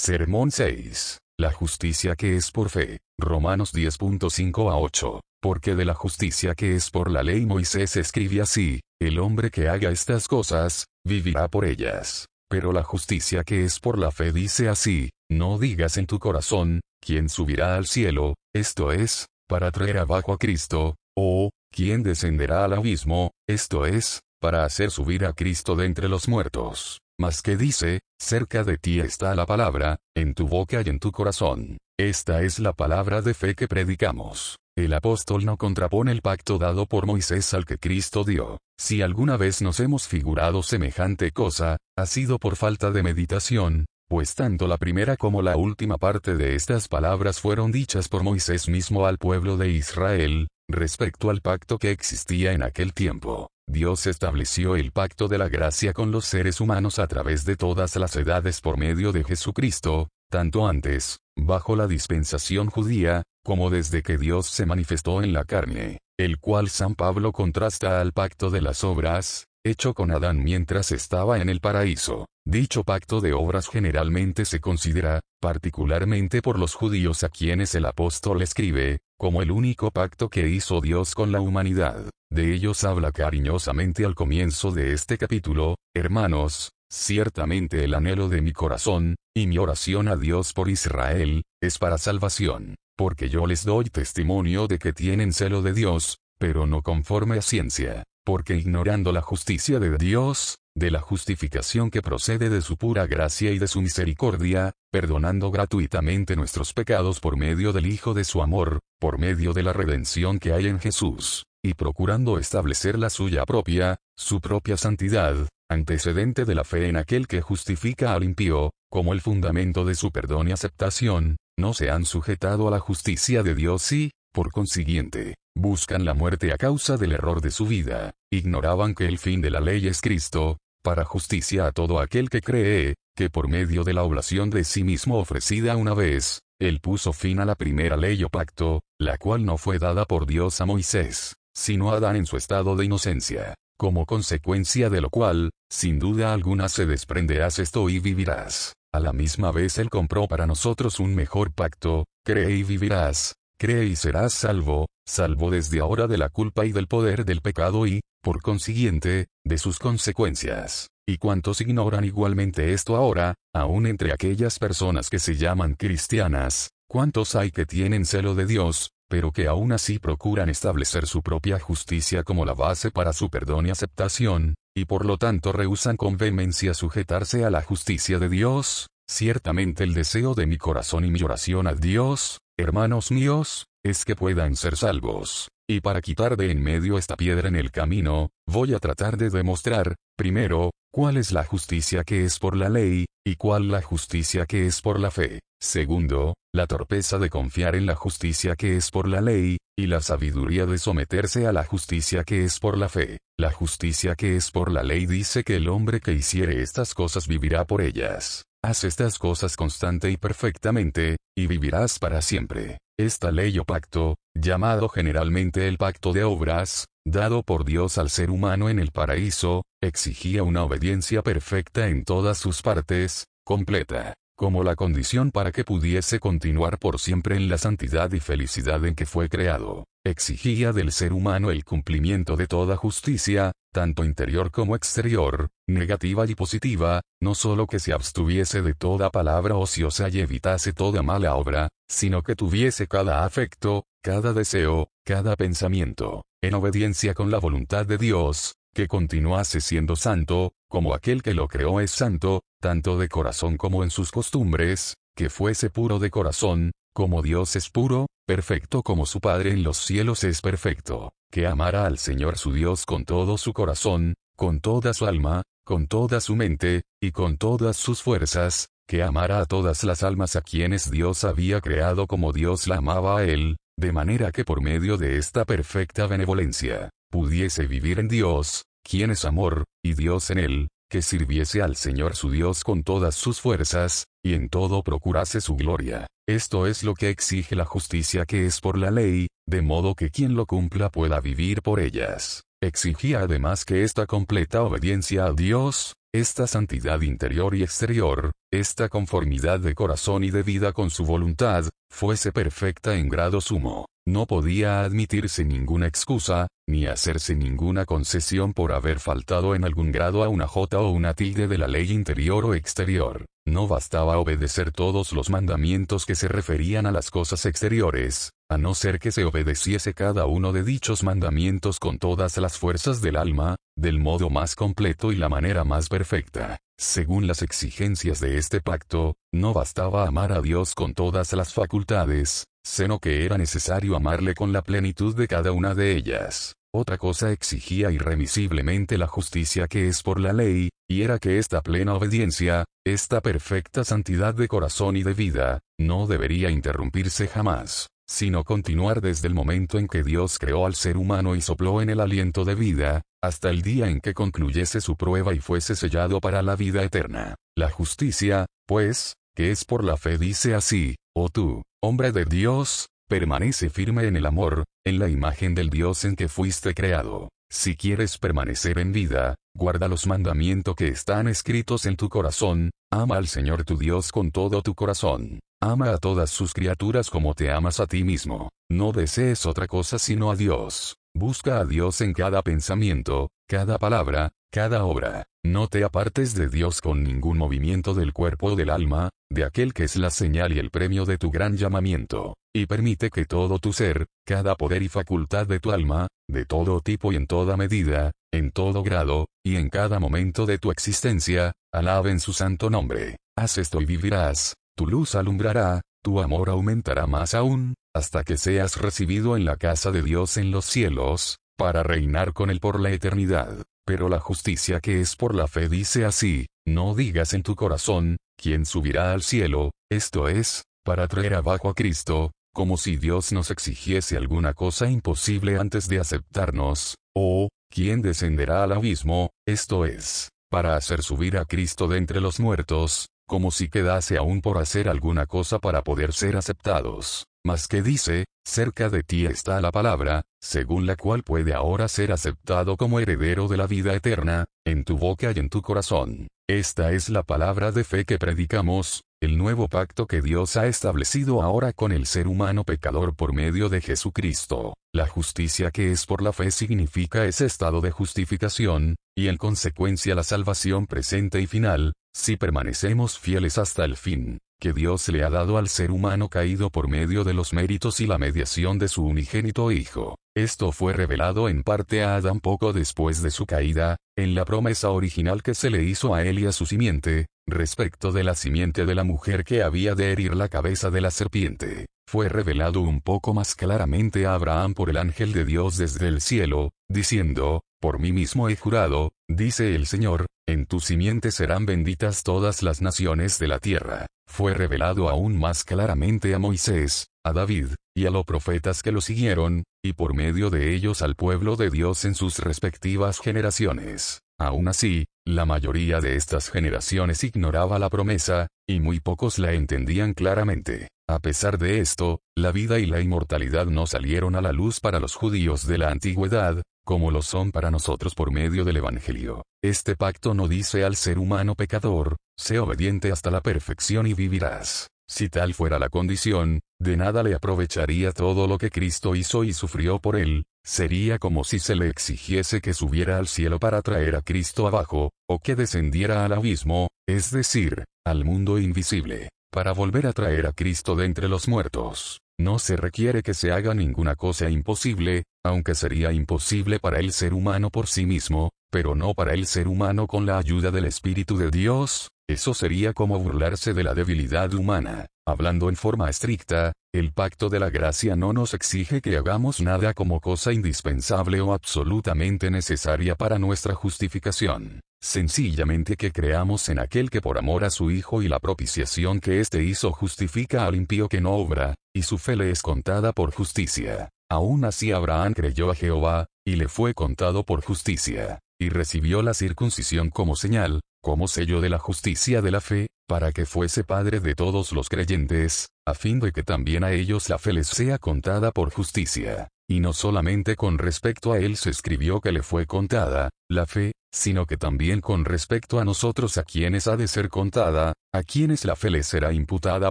Sermón 6. La justicia que es por fe. Romanos 10.5 a 8. Porque de la justicia que es por la ley Moisés escribe así, el hombre que haga estas cosas, vivirá por ellas. Pero la justicia que es por la fe dice así, no digas en tu corazón, ¿quién subirá al cielo? Esto es, para traer abajo a Cristo, o, ¿quién descenderá al abismo? Esto es, para hacer subir a Cristo de entre los muertos. Mas que dice, cerca de ti está la palabra, en tu boca y en tu corazón. Esta es la palabra de fe que predicamos. El apóstol no contrapone el pacto dado por Moisés al que Cristo dio. Si alguna vez nos hemos figurado semejante cosa, ha sido por falta de meditación, pues tanto la primera como la última parte de estas palabras fueron dichas por Moisés mismo al pueblo de Israel, respecto al pacto que existía en aquel tiempo. Dios estableció el pacto de la gracia con los seres humanos a través de todas las edades por medio de Jesucristo, tanto antes, bajo la dispensación judía, como desde que Dios se manifestó en la carne, el cual San Pablo contrasta al pacto de las obras, hecho con Adán mientras estaba en el paraíso. Dicho pacto de obras generalmente se considera, particularmente por los judíos a quienes el apóstol escribe, como el único pacto que hizo Dios con la humanidad. De ellos habla cariñosamente al comienzo de este capítulo, hermanos, ciertamente el anhelo de mi corazón, y mi oración a Dios por Israel, es para salvación, porque yo les doy testimonio de que tienen celo de Dios, pero no conforme a ciencia, porque ignorando la justicia de Dios, de la justificación que procede de su pura gracia y de su misericordia, perdonando gratuitamente nuestros pecados por medio del Hijo de su amor, por medio de la redención que hay en Jesús, y procurando establecer la suya propia, su propia santidad, antecedente de la fe en aquel que justifica al impío, como el fundamento de su perdón y aceptación, no se han sujetado a la justicia de Dios y, por consiguiente, buscan la muerte a causa del error de su vida, ignoraban que el fin de la ley es Cristo, para justicia a todo aquel que cree, que por medio de la oblación de sí mismo ofrecida una vez, él puso fin a la primera ley o pacto, la cual no fue dada por Dios a Moisés, sino a Adán en su estado de inocencia, como consecuencia de lo cual, sin duda alguna se desprenderás esto y vivirás. A la misma vez Él compró para nosotros un mejor pacto, cree y vivirás, cree y serás salvo, salvo desde ahora de la culpa y del poder del pecado y, por consiguiente, de sus consecuencias. Y cuantos ignoran igualmente esto ahora, aun entre aquellas personas que se llaman cristianas, cuántos hay que tienen celo de Dios, pero que aún así procuran establecer su propia justicia como la base para su perdón y aceptación, y por lo tanto rehusan con vehemencia sujetarse a la justicia de Dios, ciertamente el deseo de mi corazón y mi oración a Dios, hermanos míos, es que puedan ser salvos. Y para quitar de en medio esta piedra en el camino, voy a tratar de demostrar, primero, cuál es la justicia que es por la ley, y cuál la justicia que es por la fe. Segundo, la torpeza de confiar en la justicia que es por la ley, y la sabiduría de someterse a la justicia que es por la fe. La justicia que es por la ley dice que el hombre que hiciere estas cosas vivirá por ellas. Haz estas cosas constante y perfectamente, y vivirás para siempre. Esta ley o pacto, llamado generalmente el pacto de obras, dado por Dios al ser humano en el paraíso, exigía una obediencia perfecta en todas sus partes, completa, como la condición para que pudiese continuar por siempre en la santidad y felicidad en que fue creado. Exigía del ser humano el cumplimiento de toda justicia, tanto interior como exterior, negativa y positiva, no solo que se abstuviese de toda palabra ociosa y evitase toda mala obra, sino que tuviese cada afecto, cada deseo, cada pensamiento, en obediencia con la voluntad de Dios, que continuase siendo santo, como aquel que lo creó es santo, tanto de corazón como en sus costumbres, que fuese puro de corazón, como Dios es puro, perfecto como su Padre en los cielos es perfecto, que amara al Señor su Dios con todo su corazón, con toda su alma, con toda su mente, y con todas sus fuerzas, que amara a todas las almas a quienes Dios había creado como Dios la amaba a él, de manera que por medio de esta perfecta benevolencia, pudiese vivir en Dios, quien es amor, y Dios en él, que sirviese al Señor su Dios con todas sus fuerzas, y en todo procurase su gloria. Esto es lo que exige la justicia que es por la ley, de modo que quien lo cumpla pueda vivir por ellas. exigía además que esta completa obediencia a Dios, esta santidad interior y exterior, esta conformidad de corazón y de vida con su voluntad, fuese perfecta en grado sumo. No podía admitirse ninguna excusa, ni hacerse ninguna concesión por haber faltado en algún grado a una jota o una tilde de la ley interior o exterior. No bastaba obedecer todos los mandamientos que se referían a las cosas exteriores, a no ser que se obedeciese cada uno de dichos mandamientos con todas las fuerzas del alma, del modo más completo y la manera más perfecta. Según las exigencias de este pacto, no bastaba amar a Dios con todas las facultades, sino que era necesario amarle con la plenitud de cada una de ellas. Otra cosa exigía irremisiblemente la justicia que es por la ley, y era que esta plena obediencia, esta perfecta santidad de corazón y de vida, no debería interrumpirse jamás, sino continuar desde el momento en que Dios creó al ser humano y sopló en el aliento de vida, hasta el día en que concluyese su prueba y fuese sellado para la vida eterna. La justicia, pues, que es por la fe dice así, oh tú, hombre de Dios, permanece firme en el amor, en la imagen del Dios en que fuiste creado. Si quieres permanecer en vida, guarda los mandamientos que están escritos en tu corazón, ama al Señor tu Dios con todo tu corazón. Ama a todas sus criaturas como te amas a ti mismo. No desees otra cosa sino a Dios. Busca a Dios en cada pensamiento, cada palabra, cada obra. No te apartes de Dios con ningún movimiento del cuerpo o del alma, de aquel que es la señal y el premio de tu gran llamamiento, y permite que todo tu ser, cada poder y facultad de tu alma, de todo tipo y en toda medida, en todo grado, y en cada momento de tu existencia, alaben su santo nombre. Haz esto y vivirás, tu luz alumbrará, tu amor aumentará más aún, hasta que seas recibido en la casa de Dios en los cielos, para reinar con él por la eternidad. Pero la justicia que es por la fe dice así, no digas en tu corazón, ¿quién subirá al cielo? Esto es, para traer abajo a Cristo, como si Dios nos exigiese alguna cosa imposible antes de aceptarnos, o, ¿quién descenderá al abismo? Esto es, para hacer subir a Cristo de entre los muertos, como si quedase aún por hacer alguna cosa para poder ser aceptados. Mas que dice, cerca de ti está la palabra, según la cual puede ahora ser aceptado como heredero de la vida eterna, en tu boca y en tu corazón. Esta es la palabra de fe que predicamos, el nuevo pacto que Dios ha establecido ahora con el ser humano pecador por medio de Jesucristo. La justicia que es por la fe significa ese estado de justificación, y en consecuencia la salvación presente y final, si permanecemos fieles hasta el fin, que Dios le ha dado al ser humano caído por medio de los méritos y la mediación de su unigénito Hijo. Esto fue revelado en parte a Adán poco después de su caída, en la promesa original que se le hizo a él y a su simiente, respecto de la simiente de la mujer que había de herir la cabeza de la serpiente. Fue revelado un poco más claramente a Abraham por el ángel de Dios desde el cielo, diciendo, por mí mismo he jurado, dice el Señor, en tu simiente serán benditas todas las naciones de la tierra. Fue revelado aún más claramente a Moisés, a David, y a los profetas que lo siguieron, y por medio de ellos al pueblo de Dios en sus respectivas generaciones. Aún así, la mayoría de estas generaciones ignoraba la promesa, y muy pocos la entendían claramente. A pesar de esto, la vida y la inmortalidad no salieron a la luz para los judíos de la antigüedad, como lo son para nosotros por medio del Evangelio. Este pacto no dice al ser humano pecador, sé obediente hasta la perfección y vivirás. Si tal fuera la condición, de nada le aprovecharía todo lo que Cristo hizo y sufrió por él, sería como si se le exigiese que subiera al cielo para traer a Cristo abajo, o que descendiera al abismo, es decir, al mundo invisible, para volver a traer a Cristo de entre los muertos. No se requiere que se haga ninguna cosa imposible, aunque sería imposible para el ser humano por sí mismo, pero no para el ser humano con la ayuda del Espíritu de Dios, eso sería como burlarse de la debilidad humana. Hablando en forma estricta, el pacto de la gracia no nos exige que hagamos nada como cosa indispensable o absolutamente necesaria para nuestra justificación. Sencillamente que creamos en aquel que por amor a su Hijo y la propiciación que éste hizo justifica al impío que no obra, y su fe le es contada por justicia. Aún así Abraham creyó a Jehová, y le fue contado por justicia, y recibió la circuncisión como señal, como sello de la justicia de la fe, para que fuese padre de todos los creyentes, a fin de que también a ellos la fe les sea contada por justicia. y no solamente con respecto a él se escribió que le fue contada, la fe, sino que también con respecto a nosotros a quienes ha de ser contada, a quienes la fe les será imputada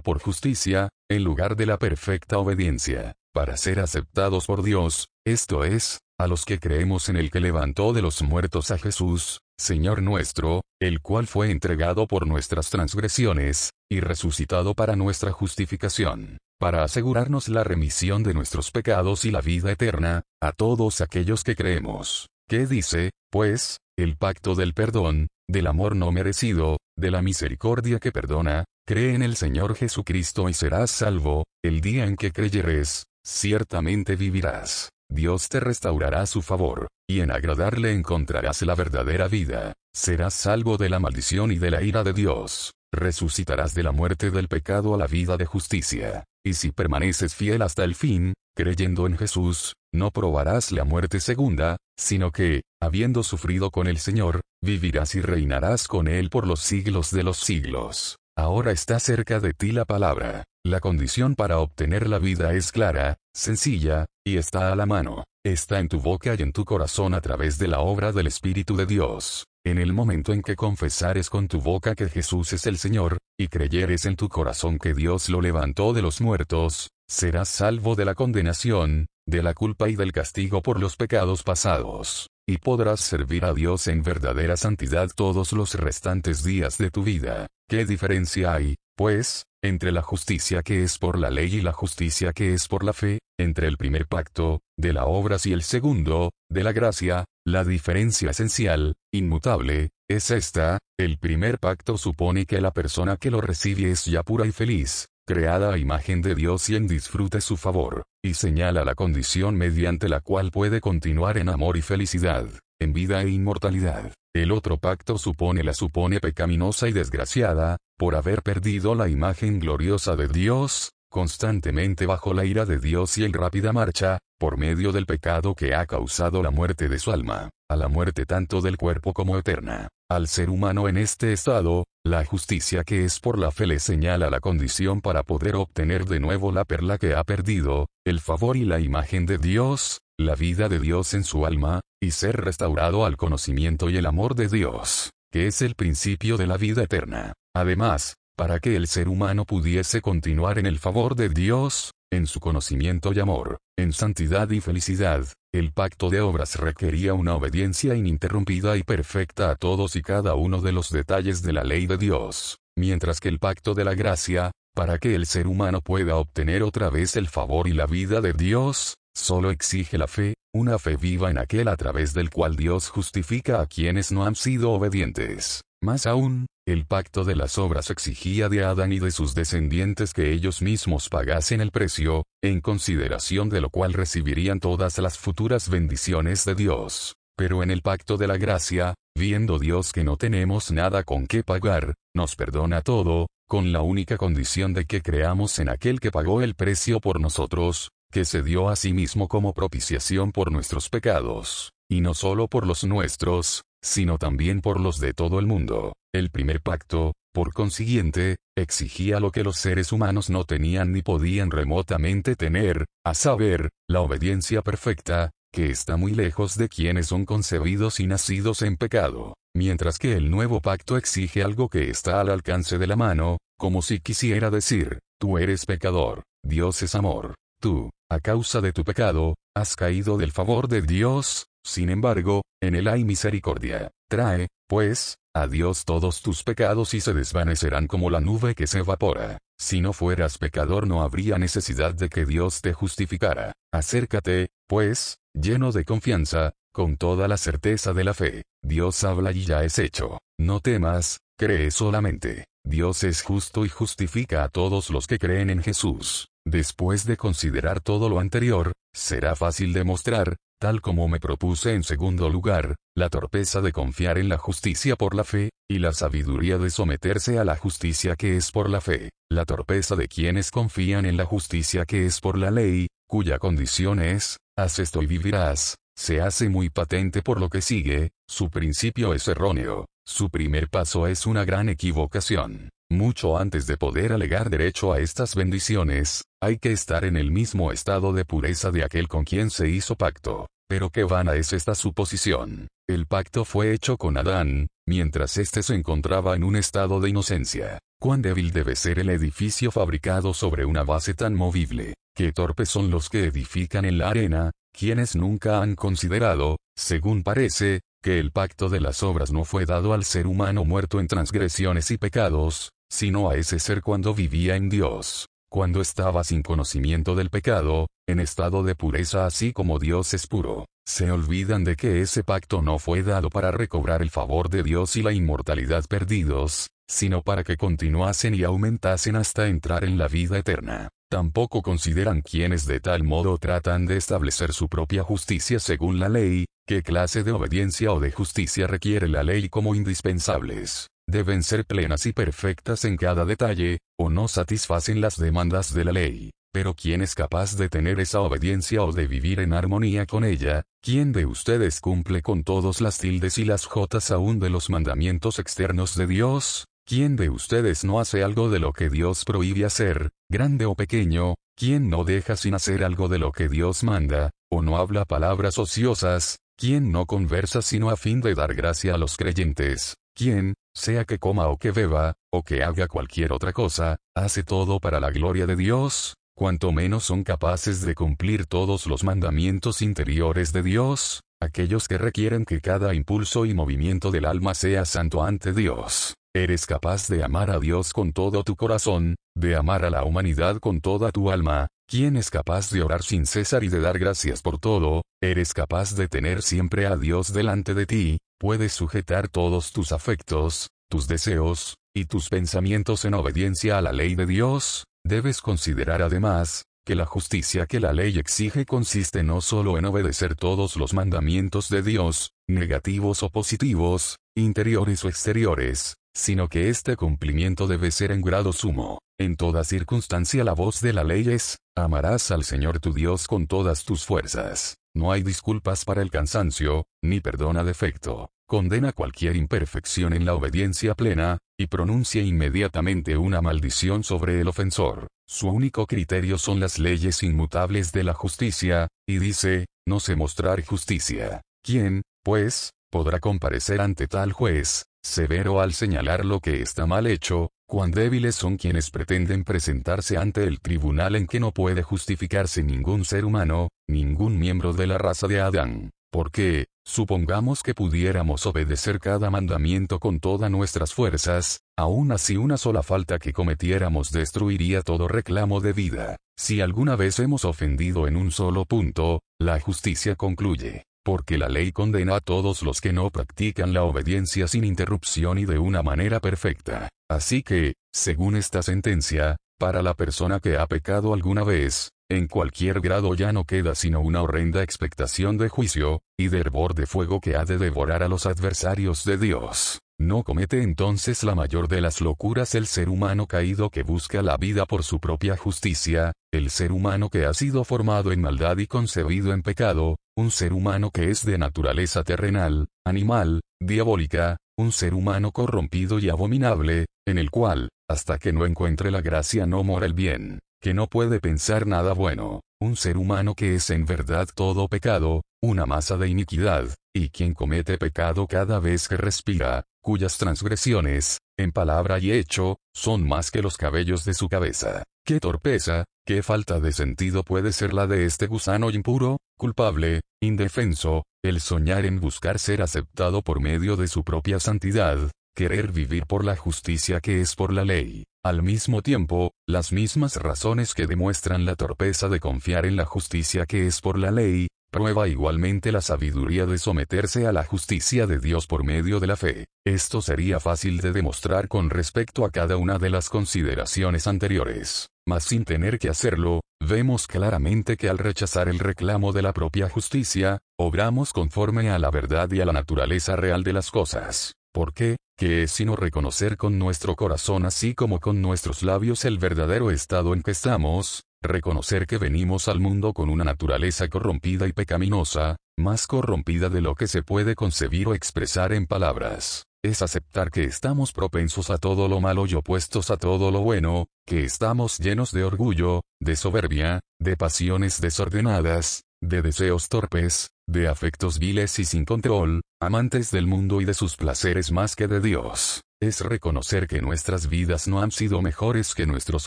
por justicia, en lugar de la perfecta obediencia, para ser aceptados por Dios, esto es, a los que creemos en el que levantó de los muertos a Jesús, Señor nuestro, el cual fue entregado por nuestras transgresiones, y resucitado para nuestra justificación, para asegurarnos la remisión de nuestros pecados y la vida eterna, a todos aquellos que creemos. ¿Qué dice, pues, el pacto del perdón, del amor no merecido, de la misericordia que perdona, cree en el Señor Jesucristo y serás salvo, el día en que creyeres, ciertamente vivirás. Dios te restaurará su favor, y en agradarle encontrarás la verdadera vida, serás salvo de la maldición y de la ira de Dios, resucitarás de la muerte del pecado a la vida de justicia, y si permaneces fiel hasta el fin, creyendo en Jesús, no probarás la muerte segunda, sino que, habiendo sufrido con el Señor, vivirás y reinarás con Él por los siglos de los siglos. Ahora está cerca de ti la palabra. La condición para obtener la vida es clara, sencilla, y está a la mano. Está en tu boca y en tu corazón a través de la obra del Espíritu de Dios. En el momento en que confesares con tu boca que Jesús es el Señor, y creyeres en tu corazón que Dios lo levantó de los muertos, serás salvo de la condenación, de la culpa y del castigo por los pecados pasados, y podrás servir a Dios en verdadera santidad todos los restantes días de tu vida. ¿Qué diferencia hay, pues, entre la justicia que es por la ley y la justicia que es por la fe, entre el primer pacto, de la obras y el segundo, de la gracia, la diferencia esencial, inmutable, es esta, el primer pacto supone que la persona que lo recibe es ya pura y feliz, creada a imagen de Dios y en disfrute su favor, y señala la condición mediante la cual puede continuar en amor y felicidad, en vida e inmortalidad. El otro pacto supone la supone pecaminosa y desgraciada, por haber perdido la imagen gloriosa de Dios, constantemente bajo la ira de Dios y en rápida marcha, por medio del pecado que ha causado la muerte de su alma, a la muerte tanto del cuerpo como eterna. Al ser humano en este estado, la justicia que es por la fe le señala la condición para poder obtener de nuevo la perla que ha perdido, el favor y la imagen de Dios, la vida de Dios en su alma, y ser restaurado al conocimiento y el amor de Dios, que es el principio de la vida eterna. Además, para que el ser humano pudiese continuar en el favor de Dios, en su conocimiento y amor, en santidad y felicidad, el pacto de obras requería una obediencia ininterrumpida y perfecta a todos y cada uno de los detalles de la ley de Dios, mientras que el pacto de la gracia, para que el ser humano pueda obtener otra vez el favor y la vida de Dios, solo exige la fe, una fe viva en aquel a través del cual Dios justifica a quienes no han sido obedientes. Más aún, el pacto de las obras exigía de Adán y de sus descendientes que ellos mismos pagasen el precio, en consideración de lo cual recibirían todas las futuras bendiciones de Dios. Pero en el pacto de la gracia, viendo Dios que no tenemos nada con qué pagar, nos perdona todo, con la única condición de que creamos en aquel que pagó el precio por nosotros, que se dio a sí mismo como propiciación por nuestros pecados, y no solo por los nuestros, sino también por los de todo el mundo. El primer pacto, por consiguiente, exigía lo que los seres humanos no tenían ni podían remotamente tener, a saber, la obediencia perfecta, que está muy lejos de quienes son concebidos y nacidos en pecado, mientras que el nuevo pacto exige algo que está al alcance de la mano, como si quisiera decir, tú eres pecador, Dios es amor, tú, a causa de tu pecado, has caído del favor de Dios, sin embargo, en él hay misericordia. Trae, pues, Dios todos tus pecados y se desvanecerán como la nube que se evapora. Si no fueras pecador no habría necesidad de que Dios te justificara. Acércate, pues, lleno de confianza, con toda la certeza de la fe. Dios habla y ya es hecho. No temas, cree solamente. Dios es justo y justifica a todos los que creen en Jesús. Después de considerar todo lo anterior, será fácil demostrar, tal como me propuse en segundo lugar, la torpeza de confiar en la justicia por la fe, y la sabiduría de someterse a la justicia que es por la fe, la torpeza de quienes confían en la justicia que es por la ley, cuya condición es, haz esto y vivirás, se hace muy patente por lo que sigue, su principio es erróneo, su primer paso es una gran equivocación. Mucho antes de poder alegar derecho a estas bendiciones, hay que estar en el mismo estado de pureza de aquel con quien se hizo pacto. Pero qué vana es esta suposición. El pacto fue hecho con Adán, mientras éste se encontraba en un estado de inocencia. Cuán débil debe ser el edificio fabricado sobre una base tan movible. Qué torpes son los que edifican en la arena, quienes nunca han considerado, según parece, que el pacto de las obras no fue dado al ser humano muerto en transgresiones y pecados, sino a ese ser cuando vivía en Dios cuando estaba sin conocimiento del pecado, en estado de pureza así como Dios es puro, se olvidan de que ese pacto no fue dado para recobrar el favor de Dios y la inmortalidad perdidos, sino para que continuasen y aumentasen hasta entrar en la vida eterna. Tampoco consideran quienes de tal modo tratan de establecer su propia justicia según la ley, qué clase de obediencia o de justicia requiere la ley como indispensables deben ser plenas y perfectas en cada detalle, o no satisfacen las demandas de la ley. Pero ¿quién es capaz de tener esa obediencia o de vivir en armonía con ella? ¿Quién de ustedes cumple con todas las tildes y las jotas aún de los mandamientos externos de Dios? ¿Quién de ustedes no hace algo de lo que Dios prohíbe hacer, grande o pequeño? ¿Quién no deja sin hacer algo de lo que Dios manda, o no habla palabras ociosas? ¿Quién no conversa sino a fin de dar gracia a los creyentes? ¿Quién, sea que coma o que beba, o que haga cualquier otra cosa, hace todo para la gloria de Dios, cuanto menos son capaces de cumplir todos los mandamientos interiores de Dios, aquellos que requieren que cada impulso y movimiento del alma sea santo ante Dios. Eres capaz de amar a Dios con todo tu corazón, de amar a la humanidad con toda tu alma, ¿Quién es capaz de orar sin cesar y de dar gracias por todo? Eres capaz de tener siempre a Dios delante de ti, puedes sujetar todos tus afectos, tus deseos, y tus pensamientos en obediencia a la ley de Dios, debes considerar además, que la justicia que la ley exige consiste no solo en obedecer todos los mandamientos de Dios, negativos o positivos, interiores o exteriores, sino que este cumplimiento debe ser en grado sumo. En toda circunstancia la voz de la ley es, amarás al Señor tu Dios con todas tus fuerzas. No hay disculpas para el cansancio, ni perdona defecto. Condena cualquier imperfección en la obediencia plena, y pronuncia inmediatamente una maldición sobre el ofensor. Su único criterio son las leyes inmutables de la justicia, y dice, no se mostrar justicia. ¿Quién, pues, podrá comparecer ante tal juez, severo al señalar lo que está mal hecho, cuán débiles son quienes pretenden presentarse ante el tribunal en que no puede justificarse ningún ser humano, ningún miembro de la raza de Adán. Porque, supongamos que pudiéramos obedecer cada mandamiento con todas nuestras fuerzas, aún así una sola falta que cometiéramos destruiría todo reclamo de vida. Si alguna vez hemos ofendido en un solo punto, la justicia concluye porque la ley condena a todos los que no practican la obediencia sin interrupción y de una manera perfecta. Así que, según esta sentencia, para la persona que ha pecado alguna vez, en cualquier grado ya no queda sino una horrenda expectación de juicio, y de hervor de fuego que ha de devorar a los adversarios de Dios. ¿No comete entonces la mayor de las locuras el ser humano caído que busca la vida por su propia justicia, el ser humano que ha sido formado en maldad y concebido en pecado, un ser humano que es de naturaleza terrenal, animal, diabólica, un ser humano corrompido y abominable, en el cual, hasta que no encuentre la gracia no mora el bien, que no puede pensar nada bueno, un ser humano que es en verdad todo pecado, una masa de iniquidad, y quien comete pecado cada vez que respira, cuyas transgresiones, en palabra y hecho, son más que los cabellos de su cabeza. Qué torpeza, qué falta de sentido puede ser la de este gusano impuro, culpable, indefenso, el soñar en buscar ser aceptado por medio de su propia santidad, querer vivir por la justicia que es por la ley. Al mismo tiempo, las mismas razones que demuestran la torpeza de confiar en la justicia que es por la ley, Prueba igualmente la sabiduría de someterse a la justicia de Dios por medio de la fe. Esto sería fácil de demostrar con respecto a cada una de las consideraciones anteriores. Mas sin tener que hacerlo, vemos claramente que al rechazar el reclamo de la propia justicia, obramos conforme a la verdad y a la naturaleza real de las cosas. ¿Por qué? Que es sino reconocer con nuestro corazón así como con nuestros labios el verdadero estado en que estamos, reconocer que venimos al mundo con una naturaleza corrompida y pecaminosa, más corrompida de lo que se puede concebir o expresar en palabras. es aceptar que estamos propensos a todo lo malo y opuestos a todo lo bueno, que estamos llenos de orgullo, de soberbia, de pasiones desordenadas, de deseos torpes, de afectos viles y sin control, amantes del mundo y de sus placeres más que de Dios. Es reconocer que nuestras vidas no han sido mejores que nuestros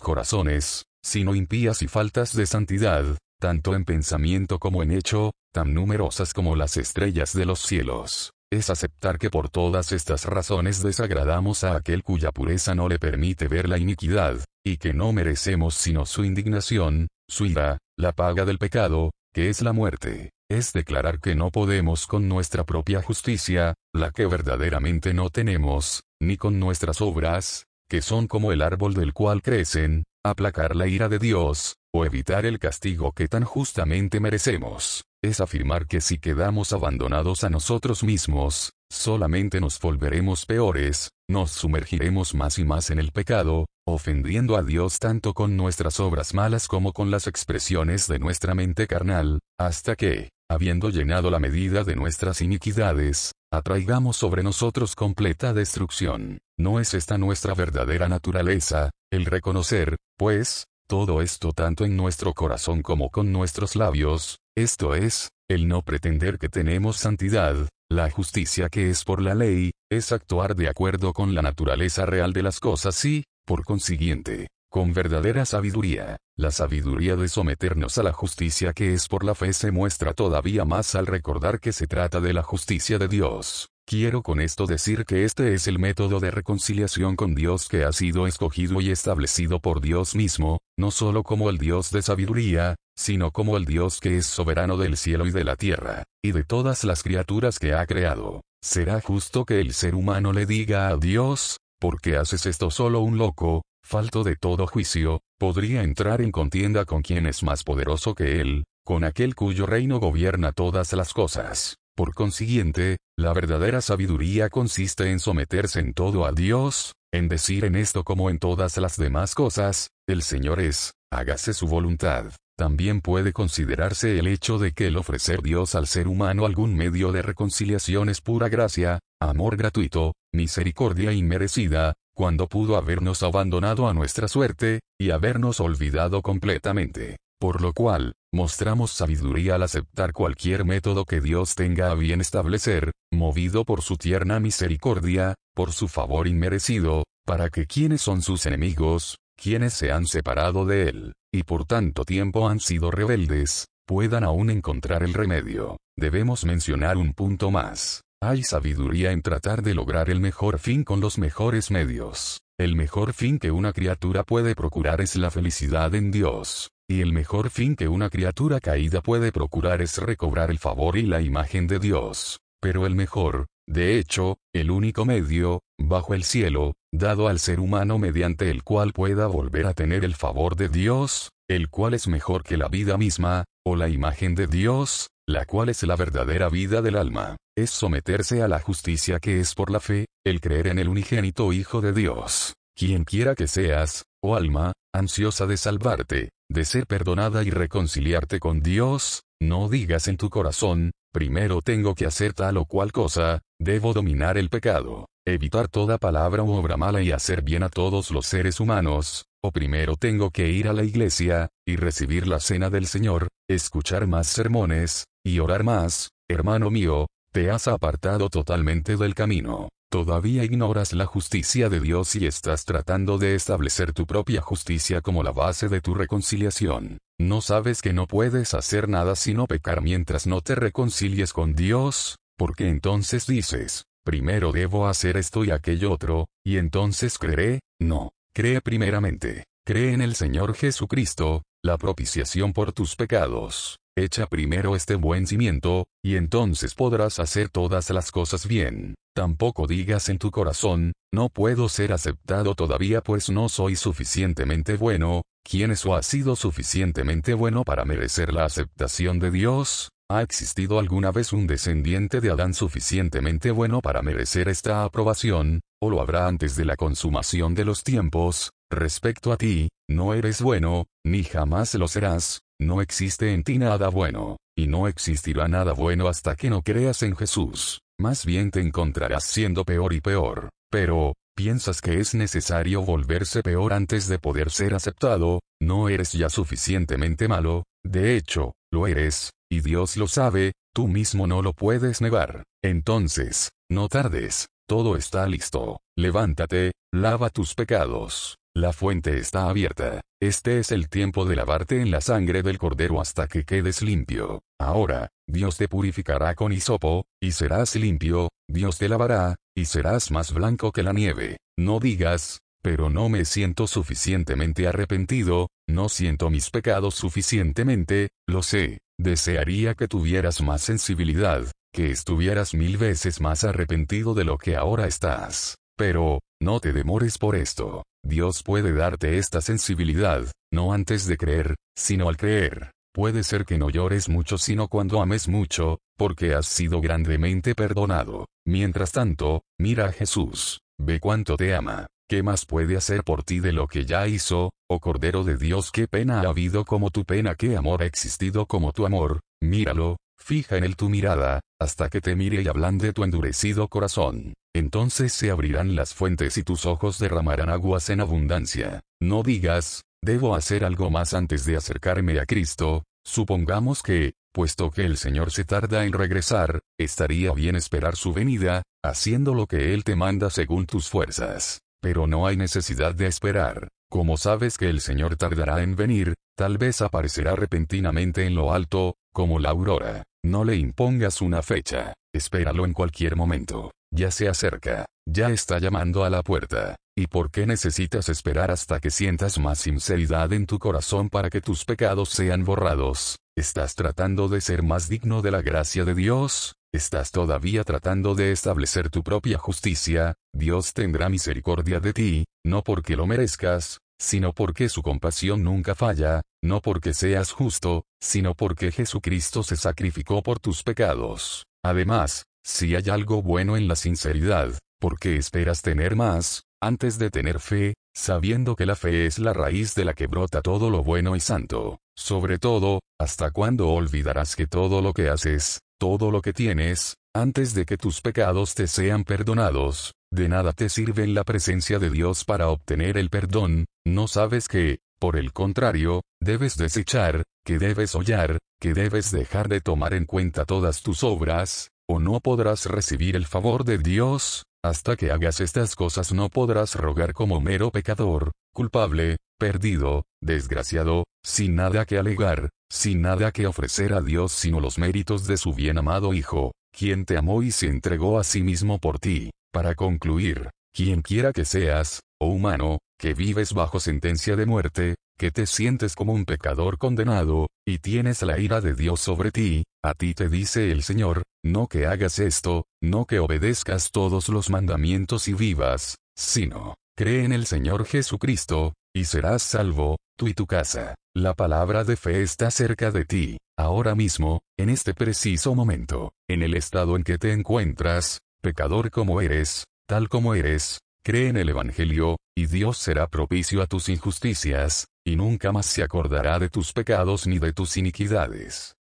corazones, sino impías y faltas de santidad, tanto en pensamiento como en hecho, tan numerosas como las estrellas de los cielos. Es aceptar que por todas estas razones desagradamos a aquel cuya pureza no le permite ver la iniquidad, y que no merecemos sino su indignación, su ira, la paga del pecado, que es la muerte. Es declarar que no podemos con nuestra propia justicia, la que verdaderamente no tenemos, ni con nuestras obras, que son como el árbol del cual crecen, aplacar la ira de Dios, o evitar el castigo que tan justamente merecemos. Es afirmar que si quedamos abandonados a nosotros mismos, solamente nos volveremos peores, nos sumergiremos más y más en el pecado, ofendiendo a Dios tanto con nuestras obras malas como con las expresiones de nuestra mente carnal, hasta que, habiendo llenado la medida de nuestras iniquidades, atraigamos sobre nosotros completa destrucción. No es esta nuestra verdadera naturaleza, el reconocer, pues, todo esto tanto en nuestro corazón como con nuestros labios, esto es, el no pretender que tenemos santidad, la justicia que es por la ley, es actuar de acuerdo con la naturaleza real de las cosas y, por consiguiente, con verdadera sabiduría. La sabiduría de someternos a la justicia que es por la fe se muestra todavía más al recordar que se trata de la justicia de Dios. Quiero con esto decir que este es el método de reconciliación con Dios que ha sido escogido y establecido por Dios mismo, no solo como el Dios de sabiduría, sino como el Dios que es soberano del cielo y de la tierra, y de todas las criaturas que ha creado. ¿Será justo que el ser humano le diga a Dios, ¿por qué haces esto solo un loco, falto de todo juicio, podría entrar en contienda con quien es más poderoso que él, con aquel cuyo reino gobierna todas las cosas? Por consiguiente, la verdadera sabiduría consiste en someterse en todo a Dios, en decir en esto como en todas las demás cosas, el Señor es, hágase su voluntad. También puede considerarse el hecho de que el ofrecer Dios al ser humano algún medio de reconciliación es pura gracia, amor gratuito, misericordia inmerecida, cuando pudo habernos abandonado a nuestra suerte, y habernos olvidado completamente. Por lo cual, mostramos sabiduría al aceptar cualquier método que Dios tenga a bien establecer, movido por su tierna misericordia, por su favor inmerecido, para que quienes son sus enemigos, quienes se han separado de Él, y por tanto tiempo han sido rebeldes, puedan aún encontrar el remedio. Debemos mencionar un punto más. Hay sabiduría en tratar de lograr el mejor fin con los mejores medios. El mejor fin que una criatura puede procurar es la felicidad en Dios. Y el mejor fin que una criatura caída puede procurar es recobrar el favor y la imagen de Dios. Pero el mejor, de hecho, el único medio, bajo el cielo, dado al ser humano mediante el cual pueda volver a tener el favor de Dios, el cual es mejor que la vida misma, o la imagen de Dios, la cual es la verdadera vida del alma, es someterse a la justicia que es por la fe, el creer en el unigénito Hijo de Dios. Quien quiera que seas, oh alma, ansiosa de salvarte, de ser perdonada y reconciliarte con Dios, no digas en tu corazón, primero tengo que hacer tal o cual cosa, debo dominar el pecado, evitar toda palabra u obra mala y hacer bien a todos los seres humanos, o primero tengo que ir a la iglesia, y recibir la cena del Señor, escuchar más sermones, y orar más, hermano mío, te has apartado totalmente del camino. Todavía ignoras la justicia de Dios y estás tratando de establecer tu propia justicia como la base de tu reconciliación. No sabes que no puedes hacer nada sino pecar mientras no te reconcilies con Dios, porque entonces dices, primero debo hacer esto y aquello otro, y entonces creeré, no, cree primeramente, cree en el Señor Jesucristo, la propiciación por tus pecados. Echa primero este buen cimiento, y entonces podrás hacer todas las cosas bien. Tampoco digas en tu corazón, no puedo ser aceptado todavía pues no soy suficientemente bueno, ¿quién es o ha sido suficientemente bueno para merecer la aceptación de Dios? ¿Ha existido alguna vez un descendiente de Adán suficientemente bueno para merecer esta aprobación, o lo habrá antes de la consumación de los tiempos? Respecto a ti, no eres bueno, ni jamás lo serás, no existe en ti nada bueno, y no existirá nada bueno hasta que no creas en Jesús. Más bien te encontrarás siendo peor y peor. Pero, ¿piensas que es necesario volverse peor antes de poder ser aceptado? No eres ya suficientemente malo, de hecho, lo eres, y Dios lo sabe, tú mismo no lo puedes negar. Entonces, no tardes, todo está listo. Levántate, lava tus pecados. La fuente está abierta. Este es el tiempo de lavarte en la sangre del cordero hasta que quedes limpio. Ahora, Dios te purificará con hisopo, y serás limpio, Dios te lavará, y serás más blanco que la nieve. No digas, pero no me siento suficientemente arrepentido, no siento mis pecados suficientemente, lo sé, desearía que tuvieras más sensibilidad, que estuvieras mil veces más arrepentido de lo que ahora estás. Pero, no te demores por esto. Dios puede darte esta sensibilidad, no antes de creer, sino al creer. Puede ser que no llores mucho sino cuando ames mucho, porque has sido grandemente perdonado. Mientras tanto, mira a Jesús, ve cuánto te ama. ¿Qué más puede hacer por ti de lo que ya hizo? Oh Cordero de Dios, qué pena ha habido como tu pena, qué amor ha existido como tu amor. Míralo, fija en él tu mirada, hasta que te mire y ablande tu endurecido corazón. Entonces se abrirán las fuentes y tus ojos derramarán aguas en abundancia. No digas, debo hacer algo más antes de acercarme a Cristo, supongamos que, puesto que el Señor se tarda en regresar, estaría bien esperar su venida, haciendo lo que Él te manda según tus fuerzas. Pero no hay necesidad de esperar. Como sabes que el Señor tardará en venir, tal vez aparecerá repentinamente en lo alto, como la aurora. No le impongas una fecha, espéralo en cualquier momento. Ya se acerca, ya está llamando a la puerta. ¿Y por qué necesitas esperar hasta que sientas más sinceridad en tu corazón para que tus pecados sean borrados? ¿Estás tratando de ser más digno de la gracia de Dios? ¿Estás todavía tratando de establecer tu propia justicia? Dios tendrá misericordia de ti, no porque lo merezcas, sino porque su compasión nunca falla, no porque seas justo, sino porque Jesucristo se sacrificó por tus pecados. Además, si hay algo bueno en la sinceridad, ¿por qué esperas tener más, antes de tener fe, sabiendo que la fe es la raíz de la que brota todo lo bueno y santo? Sobre todo, ¿hasta cuándo olvidarás que todo lo que haces, todo lo que tienes, antes de que tus pecados te sean perdonados, de nada te sirve en la presencia de Dios para obtener el perdón, no sabes que, por el contrario, debes desechar, que debes hollar, que debes dejar de tomar en cuenta todas tus obras, o no podrás recibir el favor de Dios, hasta que hagas estas cosas no podrás rogar como mero pecador, culpable, perdido, desgraciado, sin nada que alegar, sin nada que ofrecer a Dios sino los méritos de su bien amado Hijo, quien te amó y se entregó a sí mismo por ti. Para concluir, quien quiera que seas, oh humano, que vives bajo sentencia de muerte, que te sientes como un pecador condenado, y tienes la ira de Dios sobre ti, a ti te dice el Señor, no que hagas esto, no que obedezcas todos los mandamientos y vivas, sino, cree en el Señor Jesucristo, y serás salvo, tú y tu casa. La palabra de fe está cerca de ti, ahora mismo, en este preciso momento, en el estado en que te encuentras, pecador como eres, tal como eres, cree en el Evangelio, y Dios será propicio a tus injusticias, y nunca más se acordará de tus pecados ni de tus iniquidades.